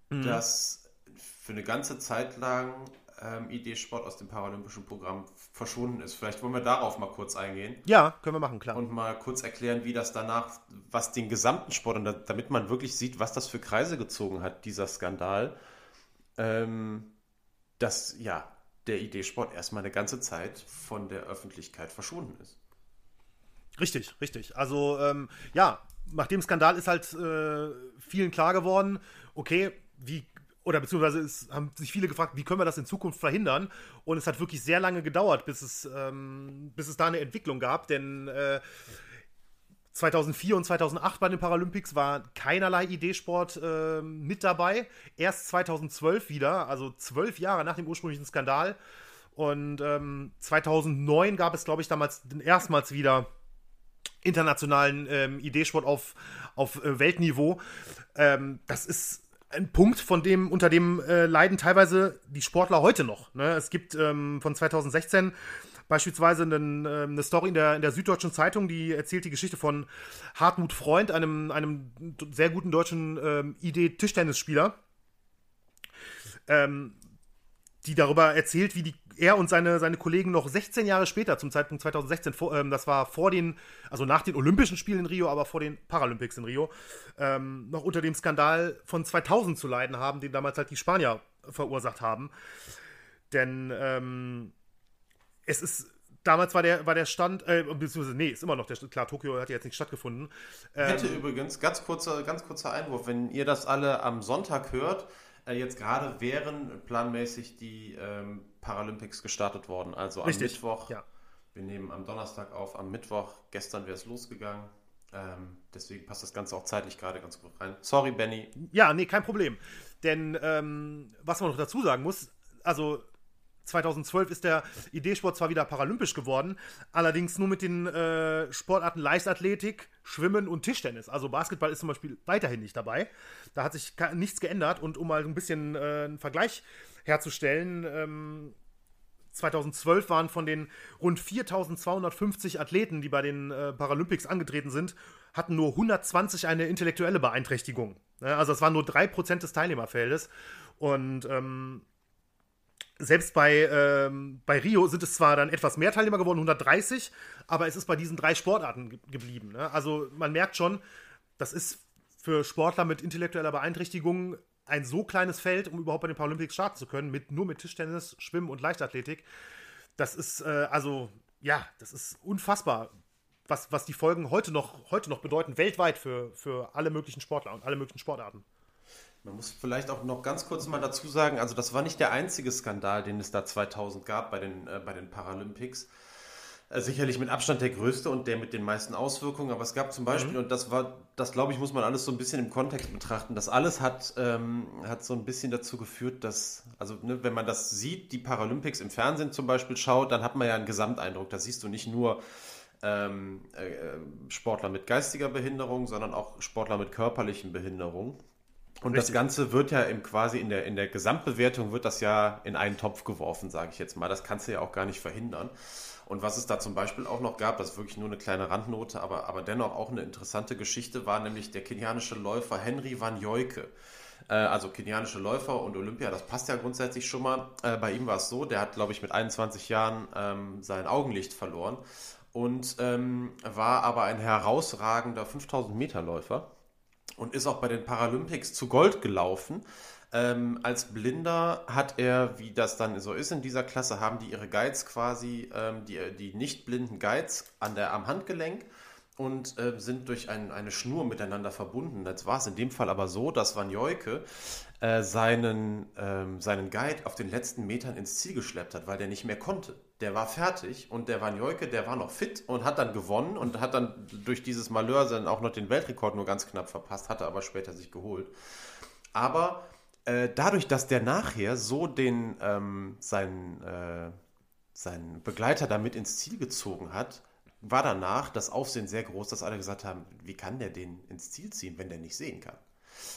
mhm. dass für eine ganze Zeit lang ähm, ID-Sport aus dem paralympischen Programm verschwunden ist. Vielleicht wollen wir darauf mal kurz eingehen. Ja, können wir machen, klar. Und mal kurz erklären, wie das danach, was den gesamten Sport, und da, damit man wirklich sieht, was das für Kreise gezogen hat, dieser Skandal, ähm, dass ja der ID-Sport erstmal eine ganze Zeit von der Öffentlichkeit verschwunden ist. Richtig, richtig. Also ähm, ja, nach dem Skandal ist halt äh, vielen klar geworden, okay, wie oder beziehungsweise es haben sich viele gefragt, wie können wir das in Zukunft verhindern? Und es hat wirklich sehr lange gedauert, bis es, ähm, bis es da eine Entwicklung gab, denn äh, 2004 und 2008 bei den Paralympics war keinerlei ID-Sport äh, mit dabei. Erst 2012 wieder, also zwölf Jahre nach dem ursprünglichen Skandal. Und ähm, 2009 gab es, glaube ich, damals erstmals wieder internationalen ähm, ID-Sport auf, auf äh, Weltniveau. Ähm, das ist ein Punkt, von dem, unter dem äh, leiden teilweise die Sportler heute noch. Ne? Es gibt ähm, von 2016 beispielsweise einen, äh, eine Story in der, in der Süddeutschen Zeitung, die erzählt die Geschichte von Hartmut Freund, einem, einem sehr guten deutschen ähm, ID-Tischtennisspieler, ähm, die darüber erzählt, wie die er und seine, seine Kollegen noch 16 Jahre später, zum Zeitpunkt 2016, vor, ähm, das war vor den, also nach den Olympischen Spielen in Rio, aber vor den Paralympics in Rio, ähm, noch unter dem Skandal von 2000 zu leiden haben, den damals halt die Spanier verursacht haben. Denn ähm, es ist damals war der, war der Stand, äh, beziehungsweise, nee, ist immer noch der Klar, Tokio hat ja jetzt nicht stattgefunden. Ähm, Hätte übrigens, ganz kurzer, ganz kurzer Einwurf, wenn ihr das alle am Sonntag hört, äh, jetzt gerade wären planmäßig die ähm, Paralympics gestartet worden. Also am Richtig, Mittwoch. Ja. Wir nehmen am Donnerstag auf, am Mittwoch. Gestern wäre es losgegangen. Ähm, deswegen passt das Ganze auch zeitlich gerade ganz gut rein. Sorry, Benny. Ja, nee, kein Problem. Denn ähm, was man noch dazu sagen muss, also 2012 ist der ID-Sport zwar wieder paralympisch geworden, allerdings nur mit den äh, Sportarten Leichtathletik, Schwimmen und Tischtennis. Also Basketball ist zum Beispiel weiterhin nicht dabei. Da hat sich nichts geändert und um mal ein bisschen äh, einen Vergleich herzustellen, ähm, 2012 waren von den rund 4250 Athleten, die bei den äh, Paralympics angetreten sind, hatten nur 120 eine intellektuelle Beeinträchtigung. Also es waren nur 3% des Teilnehmerfeldes. Und ähm, selbst bei, ähm, bei Rio sind es zwar dann etwas mehr Teilnehmer geworden, 130, aber es ist bei diesen drei Sportarten ge geblieben. Ne? Also man merkt schon, das ist für Sportler mit intellektueller Beeinträchtigung ein so kleines Feld, um überhaupt bei den Paralympics starten zu können, mit, nur mit Tischtennis, Schwimmen und Leichtathletik. Das ist, äh, also, ja, das ist unfassbar, was, was die Folgen heute noch, heute noch bedeuten, weltweit für, für alle möglichen Sportler und alle möglichen Sportarten. Man muss vielleicht auch noch ganz kurz mal dazu sagen, also das war nicht der einzige Skandal, den es da 2000 gab bei den, äh, bei den Paralympics. Äh, sicherlich mit Abstand der größte und der mit den meisten Auswirkungen, aber es gab zum Beispiel, mhm. und das war, das glaube ich, muss man alles so ein bisschen im Kontext betrachten, das alles hat, ähm, hat so ein bisschen dazu geführt, dass, also ne, wenn man das sieht, die Paralympics im Fernsehen zum Beispiel schaut, dann hat man ja einen Gesamteindruck. Da siehst du nicht nur ähm, äh, Sportler mit geistiger Behinderung, sondern auch Sportler mit körperlichen Behinderungen. Und Richtig. das Ganze wird ja im quasi in der, in der Gesamtbewertung wird das ja in einen Topf geworfen, sage ich jetzt mal. Das kannst du ja auch gar nicht verhindern. Und was es da zum Beispiel auch noch gab, das ist wirklich nur eine kleine Randnote, aber, aber dennoch auch eine interessante Geschichte, war nämlich der kenianische Läufer Henry Van Joyke. Äh, also kenianische Läufer und Olympia, das passt ja grundsätzlich schon mal. Äh, bei ihm war es so, der hat, glaube ich, mit 21 Jahren ähm, sein Augenlicht verloren und ähm, war aber ein herausragender 5000 Meter Läufer und ist auch bei den Paralympics zu Gold gelaufen. Ähm, als Blinder hat er, wie das dann so ist in dieser Klasse, haben die ihre Guides quasi, ähm, die, die nicht blinden Guides an der, am Handgelenk und äh, sind durch ein, eine Schnur miteinander verbunden. Jetzt war es in dem Fall aber so, dass Van Joike äh, seinen, ähm, seinen Guide auf den letzten Metern ins Ziel geschleppt hat, weil der nicht mehr konnte. Der war fertig und der Van Joike, der war noch fit und hat dann gewonnen und hat dann durch dieses Malheur dann auch noch den Weltrekord nur ganz knapp verpasst, hatte aber später sich geholt. Aber äh, dadurch, dass der nachher so den ähm, seinen, äh, seinen Begleiter damit ins Ziel gezogen hat, war danach das Aufsehen sehr groß, dass alle gesagt haben, wie kann der den ins Ziel ziehen, wenn der nicht sehen kann?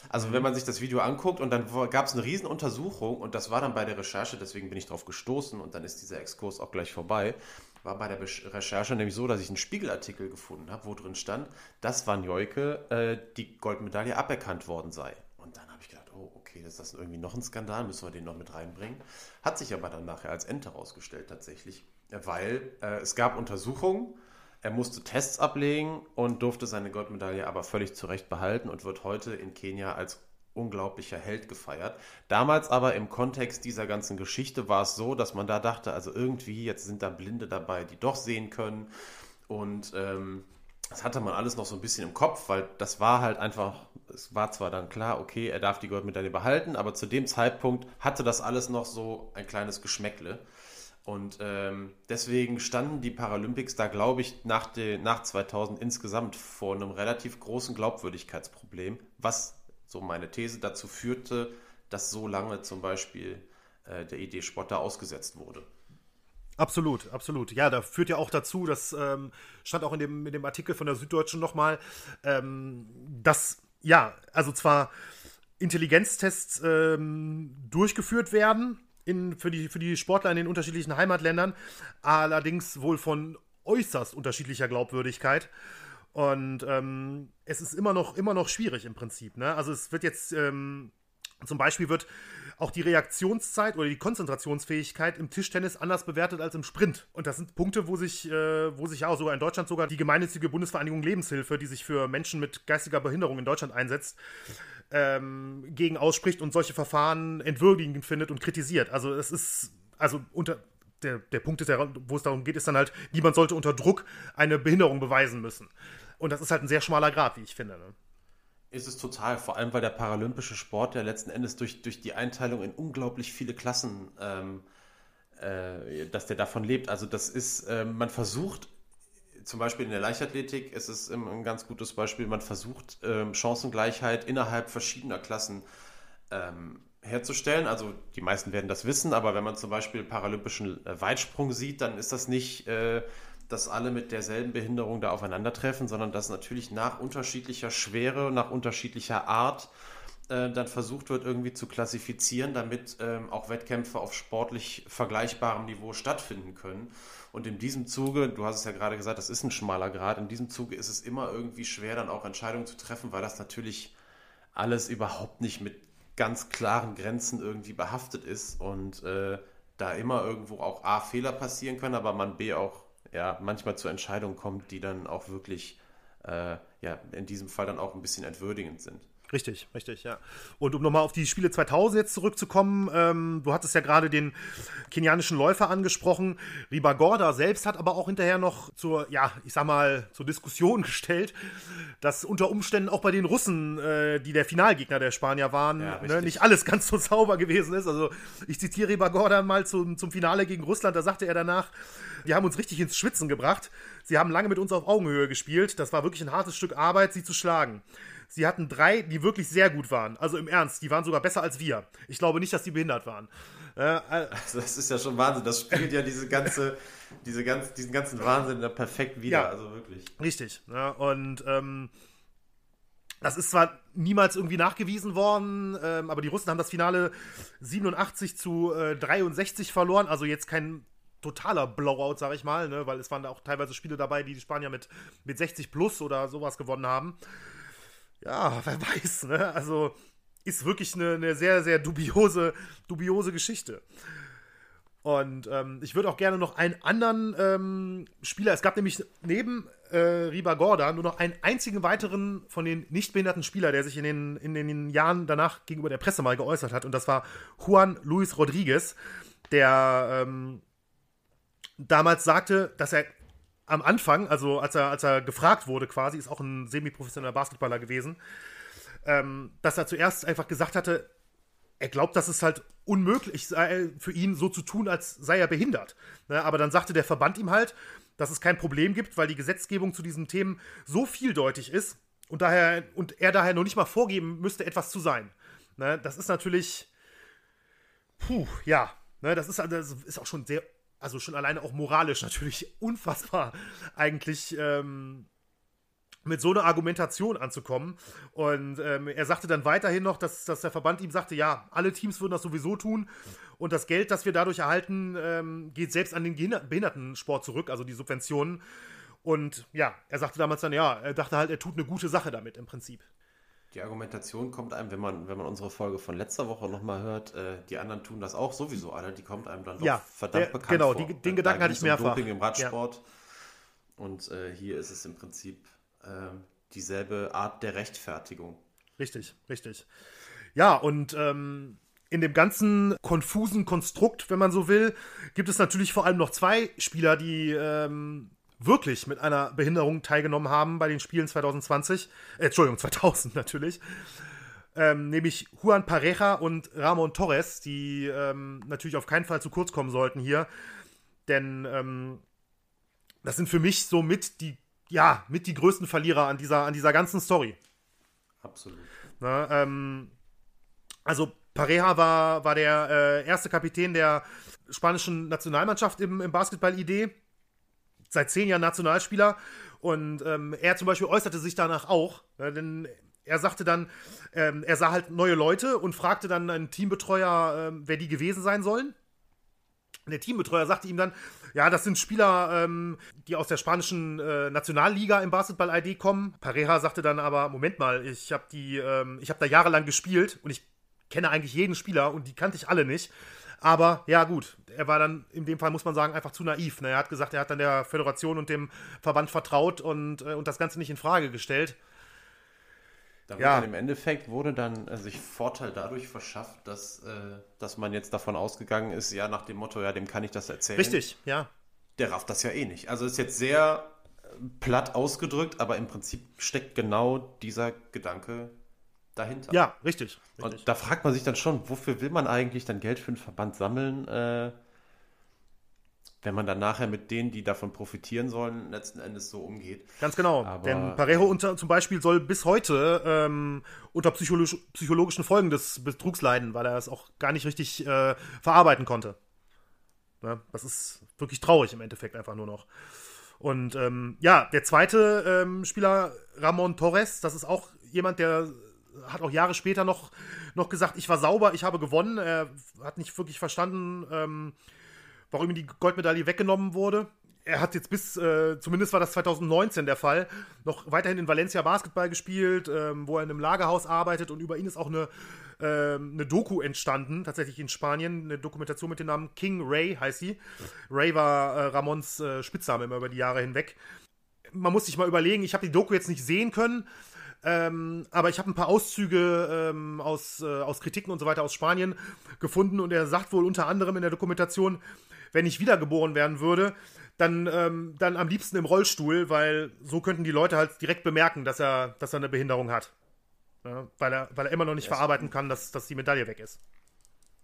Also wenn man sich das Video anguckt und dann gab es eine Riesenuntersuchung und das war dann bei der Recherche, deswegen bin ich drauf gestoßen und dann ist dieser Exkurs auch gleich vorbei, war bei der Recherche nämlich so, dass ich einen Spiegelartikel gefunden habe, wo drin stand, dass Van Joike äh, die Goldmedaille aberkannt worden sei. Und dann habe ich okay, das ist irgendwie noch ein Skandal, müssen wir den noch mit reinbringen. Hat sich aber dann nachher als Ente herausgestellt tatsächlich, weil äh, es gab Untersuchungen, er musste Tests ablegen und durfte seine Goldmedaille aber völlig zurecht behalten und wird heute in Kenia als unglaublicher Held gefeiert. Damals aber im Kontext dieser ganzen Geschichte war es so, dass man da dachte, also irgendwie, jetzt sind da Blinde dabei, die doch sehen können. Und ähm, das hatte man alles noch so ein bisschen im Kopf, weil das war halt einfach, es war zwar dann klar, okay, er darf die Goldmedaille behalten, aber zu dem Zeitpunkt hatte das alles noch so ein kleines Geschmäckle. Und ähm, deswegen standen die Paralympics da, glaube ich, nach, de, nach 2000 insgesamt vor einem relativ großen Glaubwürdigkeitsproblem, was, so meine These, dazu führte, dass so lange zum Beispiel äh, der Idee Sport da ausgesetzt wurde. Absolut, absolut. Ja, da führt ja auch dazu, das ähm, stand auch in dem, in dem Artikel von der Süddeutschen nochmal, ähm, dass, ja, also zwar Intelligenztests ähm, durchgeführt werden, in, für, die, für die Sportler in den unterschiedlichen Heimatländern, allerdings wohl von äußerst unterschiedlicher Glaubwürdigkeit. Und ähm, es ist immer noch, immer noch schwierig im Prinzip. Ne? Also es wird jetzt ähm, zum Beispiel wird auch die Reaktionszeit oder die Konzentrationsfähigkeit im Tischtennis anders bewertet als im Sprint. Und das sind Punkte, wo sich, äh, wo sich ja auch sogar in Deutschland sogar die gemeinnützige Bundesvereinigung Lebenshilfe, die sich für Menschen mit geistiger Behinderung in Deutschland einsetzt, ähm, gegen ausspricht und solche Verfahren entwürdigend findet und kritisiert. Also es ist, also unter, der, der Punkt ist ja, wo es darum geht, ist dann halt, niemand sollte unter Druck eine Behinderung beweisen müssen. Und das ist halt ein sehr schmaler Grad, wie ich finde. Ne? Ist es total, vor allem weil der paralympische Sport ja letzten Endes durch, durch die Einteilung in unglaublich viele Klassen, ähm, äh, dass der davon lebt. Also das ist, äh, man versucht zum Beispiel in der Leichtathletik ist es ein ganz gutes Beispiel. Man versucht ähm, Chancengleichheit innerhalb verschiedener Klassen ähm, herzustellen. Also die meisten werden das wissen, aber wenn man zum Beispiel paralympischen äh, Weitsprung sieht, dann ist das nicht, äh, dass alle mit derselben Behinderung da aufeinandertreffen, sondern dass natürlich nach unterschiedlicher Schwere, nach unterschiedlicher Art äh, dann versucht wird, irgendwie zu klassifizieren, damit ähm, auch Wettkämpfe auf sportlich vergleichbarem Niveau stattfinden können. Und in diesem Zuge, du hast es ja gerade gesagt, das ist ein schmaler Grad, in diesem Zuge ist es immer irgendwie schwer, dann auch Entscheidungen zu treffen, weil das natürlich alles überhaupt nicht mit ganz klaren Grenzen irgendwie behaftet ist und äh, da immer irgendwo auch A, Fehler passieren können, aber man B auch ja, manchmal zu Entscheidungen kommt, die dann auch wirklich äh, ja, in diesem Fall dann auch ein bisschen entwürdigend sind. Richtig, richtig, ja. Und um nochmal auf die Spiele 2000 jetzt zurückzukommen, ähm, du hattest ja gerade den kenianischen Läufer angesprochen. Ribagorda selbst hat aber auch hinterher noch zur, ja, ich sag mal, zur Diskussion gestellt, dass unter Umständen auch bei den Russen, äh, die der Finalgegner der Spanier waren, ja, ne, nicht alles ganz so sauber gewesen ist. Also ich zitiere Ribagorda mal zum, zum Finale gegen Russland, da sagte er danach, die haben uns richtig ins Schwitzen gebracht. Sie haben lange mit uns auf Augenhöhe gespielt. Das war wirklich ein hartes Stück Arbeit, sie zu schlagen. Sie hatten drei, die wirklich sehr gut waren. Also im Ernst, die waren sogar besser als wir. Ich glaube nicht, dass die behindert waren. Äh, also das ist ja schon Wahnsinn. Das spiegelt ja diese ganze, diese ganz, diesen ganzen Wahnsinn da perfekt wieder. Ja, also wirklich. Richtig. Ja, und ähm, das ist zwar niemals irgendwie nachgewiesen worden, ähm, aber die Russen haben das Finale 87 zu äh, 63 verloren. Also jetzt kein totaler Blowout, sag ich mal, ne? weil es waren da auch teilweise Spiele dabei, die die Spanier mit, mit 60 plus oder sowas gewonnen haben ja, wer weiß, ne? Also ist wirklich eine, eine sehr, sehr dubiose, dubiose Geschichte. Und ähm, ich würde auch gerne noch einen anderen ähm, Spieler, es gab nämlich neben äh, Riba Gorda nur noch einen einzigen weiteren von den nicht behinderten Spieler, der sich in den, in den Jahren danach gegenüber der Presse mal geäußert hat. Und das war Juan Luis Rodriguez, der ähm, damals sagte, dass er am Anfang, also als er, als er gefragt wurde quasi, ist auch ein semi-professioneller Basketballer gewesen, ähm, dass er zuerst einfach gesagt hatte, er glaubt, dass es halt unmöglich sei, für ihn so zu tun, als sei er behindert. Ne? Aber dann sagte der Verband ihm halt, dass es kein Problem gibt, weil die Gesetzgebung zu diesen Themen so vieldeutig ist und, daher, und er daher noch nicht mal vorgeben müsste, etwas zu sein. Ne? Das ist natürlich, puh, ja, ne? das, ist, das ist auch schon sehr also schon alleine auch moralisch natürlich unfassbar eigentlich ähm, mit so einer Argumentation anzukommen. Und ähm, er sagte dann weiterhin noch, dass, dass der Verband ihm sagte, ja, alle Teams würden das sowieso tun. Und das Geld, das wir dadurch erhalten, ähm, geht selbst an den Behindertensport zurück, also die Subventionen. Und ja, er sagte damals dann, ja, er dachte halt, er tut eine gute Sache damit im Prinzip. Die Argumentation kommt einem, wenn man, wenn man unsere Folge von letzter Woche nochmal hört, äh, die anderen tun das auch sowieso alle, die kommt einem dann doch ja, verdammt der, bekannt genau, vor. Genau, den Gedanken hatte ich mehrfach. Doping im Radsport. Ja. Und äh, hier ist es im Prinzip äh, dieselbe Art der Rechtfertigung. Richtig, richtig. Ja, und ähm, in dem ganzen konfusen Konstrukt, wenn man so will, gibt es natürlich vor allem noch zwei Spieler, die ähm, wirklich mit einer Behinderung teilgenommen haben bei den Spielen 2020, äh, Entschuldigung, 2000 natürlich. Ähm, nämlich Juan Pareja und Ramon Torres, die ähm, natürlich auf keinen Fall zu kurz kommen sollten hier. Denn ähm, das sind für mich so mit die, ja, mit die größten Verlierer an dieser, an dieser ganzen Story. Absolut. Na, ähm, also Pareja war, war der äh, erste Kapitän der spanischen Nationalmannschaft im, im Basketball-ID seit zehn Jahren Nationalspieler und ähm, er zum Beispiel äußerte sich danach auch, ne, denn er sagte dann, ähm, er sah halt neue Leute und fragte dann einen Teambetreuer, ähm, wer die gewesen sein sollen. Und der Teambetreuer sagte ihm dann, ja, das sind Spieler, ähm, die aus der spanischen äh, Nationalliga im Basketball-ID kommen. Pareja sagte dann aber, Moment mal, ich habe ähm, ich habe da jahrelang gespielt und ich kenne eigentlich jeden Spieler und die kannte ich alle nicht. Aber ja, gut, er war dann in dem Fall, muss man sagen, einfach zu naiv. Ne? Er hat gesagt, er hat dann der Föderation und dem Verband vertraut und, äh, und das Ganze nicht in Frage gestellt. Ja. Im Endeffekt wurde dann äh, sich Vorteil dadurch verschafft, dass, äh, dass man jetzt davon ausgegangen ist, ja, nach dem Motto, ja, dem kann ich das erzählen. Richtig, ja. Der rafft das ja eh nicht. Also ist jetzt sehr äh, platt ausgedrückt, aber im Prinzip steckt genau dieser Gedanke dahinter. Ja, richtig, richtig, Und da fragt man sich dann schon, wofür will man eigentlich dann Geld für einen Verband sammeln, äh, wenn man dann nachher mit denen, die davon profitieren sollen, letzten Endes so umgeht. Ganz genau. Aber, Denn Parejo unter, zum Beispiel soll bis heute ähm, unter psychologisch, psychologischen Folgen des Betrugs leiden, weil er es auch gar nicht richtig äh, verarbeiten konnte. Ja, das ist wirklich traurig im Endeffekt einfach nur noch. Und ähm, ja, der zweite ähm, Spieler, Ramon Torres, das ist auch jemand, der hat auch Jahre später noch, noch gesagt, ich war sauber, ich habe gewonnen. Er hat nicht wirklich verstanden, ähm, warum ihm die Goldmedaille weggenommen wurde. Er hat jetzt bis, äh, zumindest war das 2019 der Fall, noch weiterhin in Valencia Basketball gespielt, ähm, wo er in einem Lagerhaus arbeitet und über ihn ist auch eine, äh, eine Doku entstanden, tatsächlich in Spanien, eine Dokumentation mit dem Namen King Ray heißt sie. Ray war äh, Ramons äh, Spitzname immer über die Jahre hinweg. Man muss sich mal überlegen, ich habe die Doku jetzt nicht sehen können, ähm, aber ich habe ein paar Auszüge ähm, aus, äh, aus Kritiken und so weiter aus Spanien gefunden und er sagt wohl unter anderem in der Dokumentation, wenn ich wiedergeboren werden würde, dann, ähm, dann am liebsten im Rollstuhl, weil so könnten die Leute halt direkt bemerken, dass er, dass er eine Behinderung hat. Ja, weil, er, weil er immer noch nicht yes. verarbeiten kann, dass, dass die Medaille weg ist.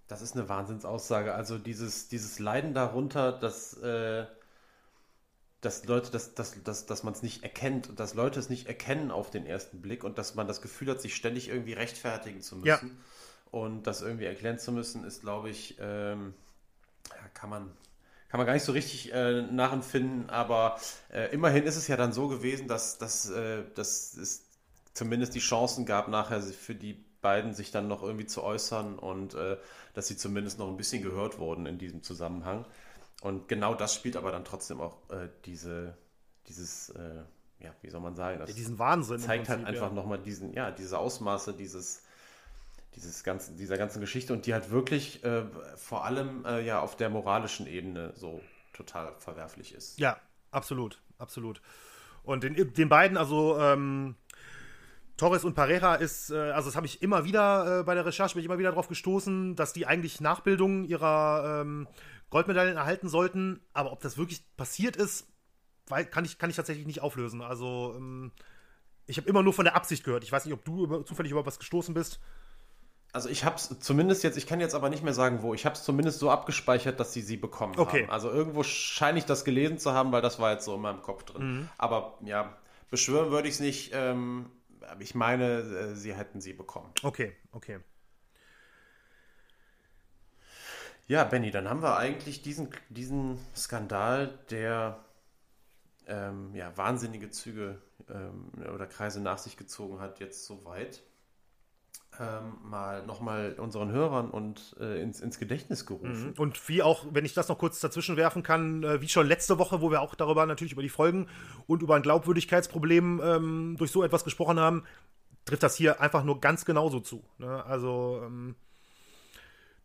Das ist eine Wahnsinnsaussage. Also dieses, dieses Leiden darunter, dass, äh, dass Leute, dass, dass, dass, dass man es nicht erkennt und dass Leute es nicht erkennen auf den ersten Blick und dass man das Gefühl hat, sich ständig irgendwie rechtfertigen zu müssen. Ja. Und das irgendwie erklären zu müssen, ist, glaube ich, ähm, ja, kann man, kann man gar nicht so richtig äh, nachempfinden, aber äh, immerhin ist es ja dann so gewesen, dass, dass, äh, dass es zumindest die Chancen gab, nachher für die beiden sich dann noch irgendwie zu äußern und äh, dass sie zumindest noch ein bisschen gehört wurden in diesem Zusammenhang. Und genau das spielt aber dann trotzdem auch äh, diese, dieses, äh, ja, wie soll man sagen, das ja, diesen Wahnsinn. Zeigt halt einfach ja. nochmal diesen, ja, diese Ausmaße dieses, dieses ganzen, dieser ganzen Geschichte und die halt wirklich äh, vor allem äh, ja auf der moralischen Ebene so total verwerflich ist. Ja, absolut, absolut. Und den, den beiden, also ähm, Torres und Pareja ist, äh, also das habe ich immer wieder äh, bei der Recherche, bin ich immer wieder darauf gestoßen, dass die eigentlich Nachbildung ihrer ähm, Goldmedaillen erhalten sollten. Aber ob das wirklich passiert ist, kann ich, kann ich tatsächlich nicht auflösen. Also, ähm, ich habe immer nur von der Absicht gehört. Ich weiß nicht, ob du über, zufällig über was gestoßen bist. Also ich habe es zumindest jetzt, ich kann jetzt aber nicht mehr sagen, wo. Ich habe es zumindest so abgespeichert, dass sie sie bekommen okay. haben. Also irgendwo scheine ich das gelesen zu haben, weil das war jetzt so in meinem Kopf drin. Mhm. Aber ja, beschwören würde ich es nicht. Ähm, ich meine, äh, sie hätten sie bekommen. Okay, okay. Ja, Benny, dann haben wir eigentlich diesen, diesen Skandal, der ähm, ja, wahnsinnige Züge ähm, oder Kreise nach sich gezogen hat, jetzt soweit ähm, mal nochmal unseren Hörern und äh, ins, ins Gedächtnis gerufen. Mhm. Und wie auch, wenn ich das noch kurz dazwischen werfen kann, äh, wie schon letzte Woche, wo wir auch darüber natürlich über die Folgen und über ein Glaubwürdigkeitsproblem ähm, durch so etwas gesprochen haben, trifft das hier einfach nur ganz genauso zu. Ne? Also ähm,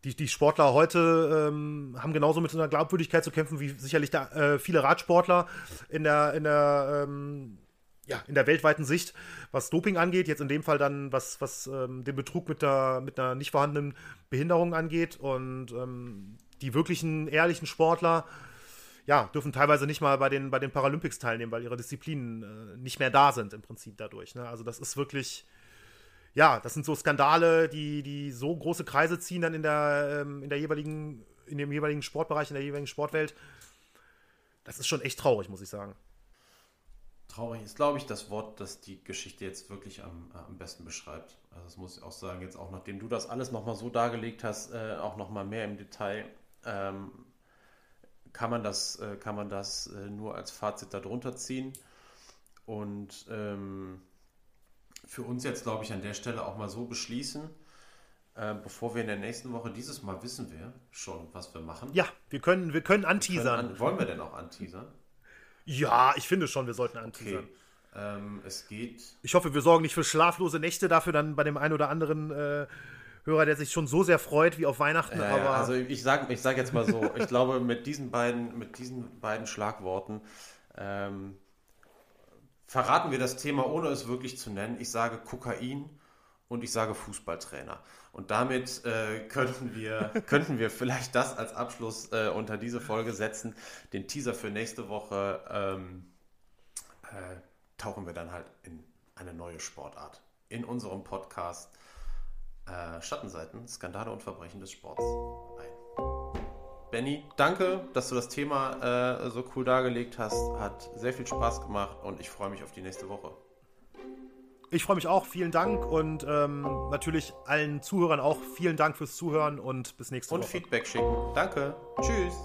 die, die Sportler heute ähm, haben genauso mit so einer Glaubwürdigkeit zu kämpfen, wie sicherlich da, äh, viele Radsportler in der, in der ähm, ja, in der weltweiten Sicht, was Doping angeht, jetzt in dem Fall dann, was, was ähm, den Betrug mit, der, mit einer nicht vorhandenen Behinderung angeht. Und ähm, die wirklichen, ehrlichen Sportler, ja, dürfen teilweise nicht mal bei den, bei den Paralympics teilnehmen, weil ihre Disziplinen äh, nicht mehr da sind im Prinzip dadurch. Ne? Also das ist wirklich, ja, das sind so Skandale, die, die so große Kreise ziehen dann in der, ähm, in der jeweiligen, in dem jeweiligen Sportbereich, in der jeweiligen Sportwelt. Das ist schon echt traurig, muss ich sagen. Traurig ist, glaube ich, das Wort, das die Geschichte jetzt wirklich am, äh, am besten beschreibt. Also das muss ich auch sagen, jetzt auch nachdem du das alles nochmal so dargelegt hast, äh, auch nochmal mehr im Detail, ähm, kann man das, äh, kann man das äh, nur als Fazit darunter ziehen. Und ähm, für uns jetzt, glaube ich, an der Stelle auch mal so beschließen, äh, bevor wir in der nächsten Woche, dieses Mal wissen wir schon, was wir machen. Ja, wir können, wir können anteasern. Wir können an, wollen wir denn auch anteasern? Ja, ich finde schon, wir sollten anteasern. Okay. Ähm, es geht. Ich hoffe, wir sorgen nicht für schlaflose Nächte, dafür dann bei dem einen oder anderen äh, Hörer, der sich schon so sehr freut wie auf Weihnachten. Aber also ich sage ich sag jetzt mal so, ich glaube, mit diesen beiden, mit diesen beiden Schlagworten ähm, verraten wir das Thema, ohne es wirklich zu nennen. Ich sage Kokain und ich sage Fußballtrainer. Und damit äh, könnten, wir, könnten wir vielleicht das als Abschluss äh, unter diese Folge setzen. Den Teaser für nächste Woche ähm, äh, tauchen wir dann halt in eine neue Sportart. In unserem Podcast äh, Schattenseiten, Skandale und Verbrechen des Sports ein. Benny, danke, dass du das Thema äh, so cool dargelegt hast. Hat sehr viel Spaß gemacht und ich freue mich auf die nächste Woche. Ich freue mich auch. Vielen Dank und ähm, natürlich allen Zuhörern auch vielen Dank fürs Zuhören und bis nächste und Woche. Und Feedback schicken. Danke. Tschüss.